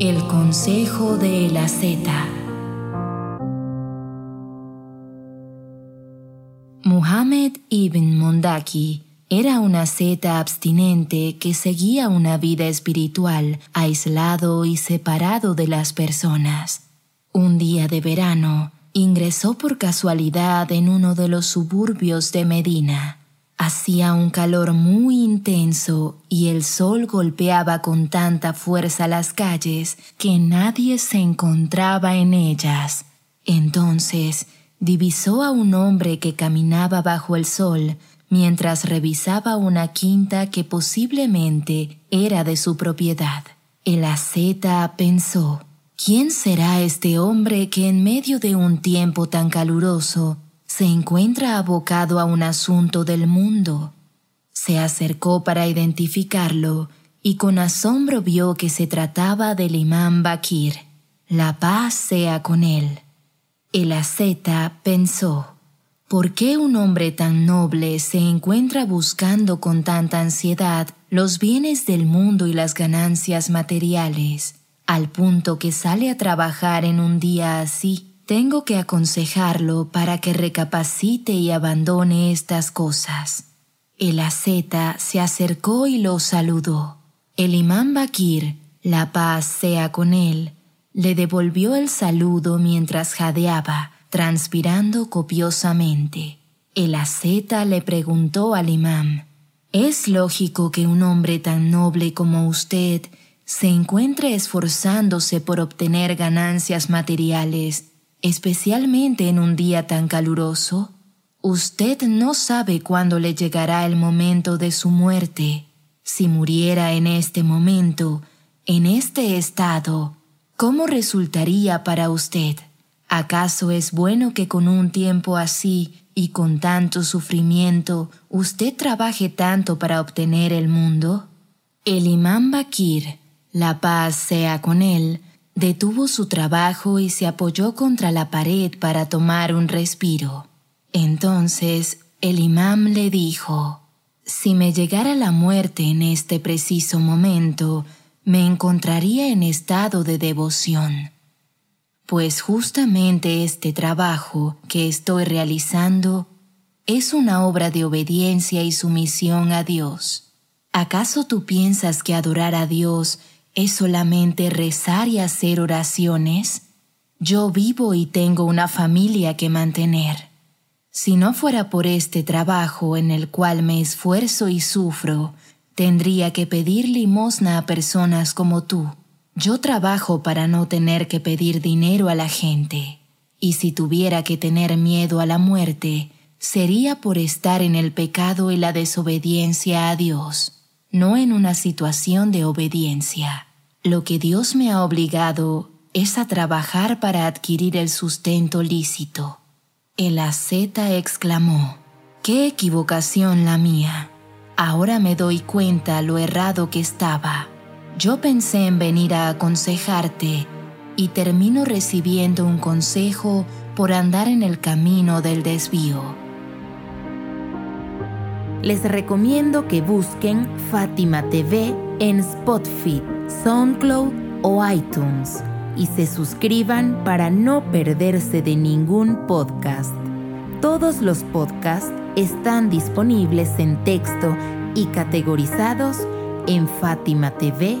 El consejo de la Z. Muhammad ibn Mondaki era una zeta abstinente que seguía una vida espiritual, aislado y separado de las personas. Un día de verano, ingresó por casualidad en uno de los suburbios de Medina. Hacía un calor muy intenso y el sol golpeaba con tanta fuerza las calles que nadie se encontraba en ellas. Entonces divisó a un hombre que caminaba bajo el sol mientras revisaba una quinta que posiblemente era de su propiedad. El asceta pensó, ¿quién será este hombre que en medio de un tiempo tan caluroso se encuentra abocado a un asunto del mundo? Se acercó para identificarlo y con asombro vio que se trataba del imán Bakir. La paz sea con él. El asceta pensó, ¿Por qué un hombre tan noble se encuentra buscando con tanta ansiedad los bienes del mundo y las ganancias materiales, al punto que sale a trabajar en un día así? Tengo que aconsejarlo para que recapacite y abandone estas cosas. El asceta se acercó y lo saludó. El imán Bakir, la paz sea con él, le devolvió el saludo mientras jadeaba transpirando copiosamente. El asceta le preguntó al imán, ¿Es lógico que un hombre tan noble como usted se encuentre esforzándose por obtener ganancias materiales, especialmente en un día tan caluroso? Usted no sabe cuándo le llegará el momento de su muerte. Si muriera en este momento, en este estado, ¿cómo resultaría para usted? ¿Acaso es bueno que con un tiempo así y con tanto sufrimiento usted trabaje tanto para obtener el mundo? El imán Bakir, la paz sea con él, detuvo su trabajo y se apoyó contra la pared para tomar un respiro. Entonces el imán le dijo, Si me llegara la muerte en este preciso momento, me encontraría en estado de devoción pues justamente este trabajo que estoy realizando es una obra de obediencia y sumisión a Dios. ¿Acaso tú piensas que adorar a Dios es solamente rezar y hacer oraciones? Yo vivo y tengo una familia que mantener. Si no fuera por este trabajo en el cual me esfuerzo y sufro, tendría que pedir limosna a personas como tú yo trabajo para no tener que pedir dinero a la gente, y si tuviera que tener miedo a la muerte, sería por estar en el pecado y la desobediencia a Dios, no en una situación de obediencia. Lo que Dios me ha obligado es a trabajar para adquirir el sustento lícito. El asceta exclamó, ¡Qué equivocación la mía! Ahora me doy cuenta lo errado que estaba. Yo pensé en venir a aconsejarte y termino recibiendo un consejo por andar en el camino del desvío. Les recomiendo que busquen Fátima TV en Spotify, SoundCloud o iTunes y se suscriban para no perderse de ningún podcast. Todos los podcasts están disponibles en texto y categorizados en fatimatv.es.